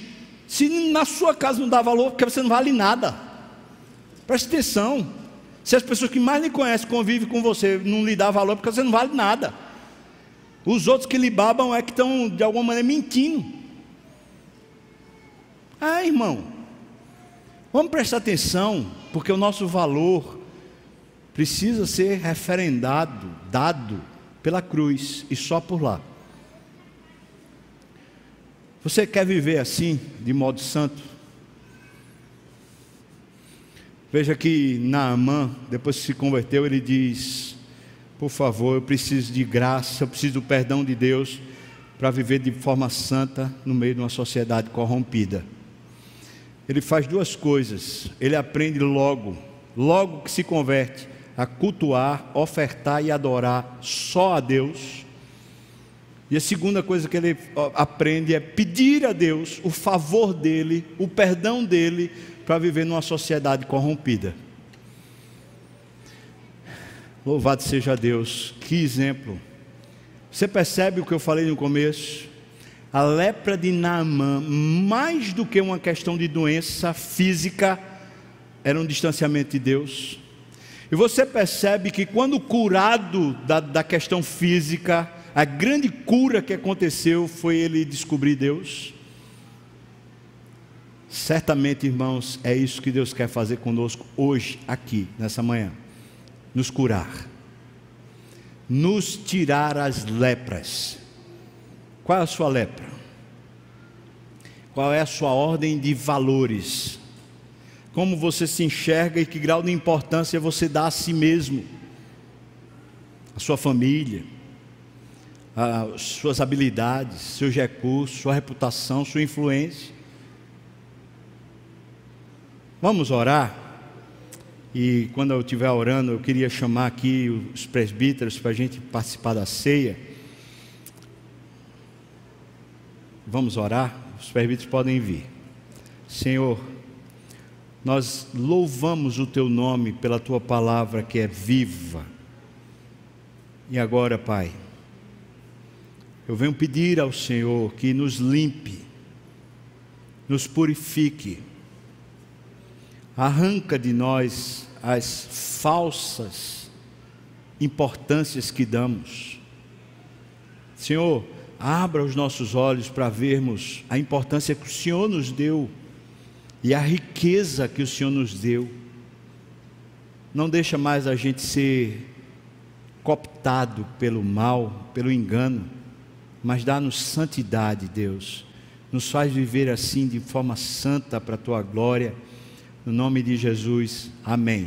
se na sua casa não dá valor, porque você não vale nada. Preste atenção. Se as pessoas que mais lhe conhecem, convivem com você, não lhe dá valor, porque você não vale nada. Os outros que lhe babam é que estão, de alguma maneira, mentindo. Ah, irmão, vamos prestar atenção, porque o nosso valor precisa ser referendado, dado pela cruz e só por lá. Você quer viver assim, de modo santo? Veja que Naamã, depois que se converteu, ele diz: Por favor, eu preciso de graça, eu preciso do perdão de Deus para viver de forma santa no meio de uma sociedade corrompida. Ele faz duas coisas. Ele aprende logo, logo que se converte, a cultuar, ofertar e adorar só a Deus. E a segunda coisa que ele aprende é pedir a Deus o favor dele, o perdão dele, para viver numa sociedade corrompida. Louvado seja Deus, que exemplo. Você percebe o que eu falei no começo? A lepra de Naamã, mais do que uma questão de doença física, era um distanciamento de Deus. E você percebe que quando curado da, da questão física, a grande cura que aconteceu foi ele descobrir Deus. Certamente, irmãos, é isso que Deus quer fazer conosco hoje, aqui, nessa manhã. Nos curar, nos tirar as lepras. Qual é a sua lepra? Qual é a sua ordem de valores? Como você se enxerga e que grau de importância você dá a si mesmo, a sua família, as suas habilidades, seus recursos, sua reputação, sua influência. Vamos orar? E quando eu estiver orando, eu queria chamar aqui os presbíteros para a gente participar da ceia. Vamos orar? Os presbíteros podem vir. Senhor, nós louvamos o teu nome pela tua palavra que é viva. E agora, Pai, eu venho pedir ao Senhor que nos limpe, nos purifique, arranca de nós as falsas importâncias que damos. Senhor, abra os nossos olhos para vermos a importância que o Senhor nos deu e a riqueza que o Senhor nos deu. Não deixa mais a gente ser cooptado pelo mal, pelo engano, mas dá-nos santidade, Deus. Nos faz viver assim de forma santa para a tua glória. No nome de Jesus, amém.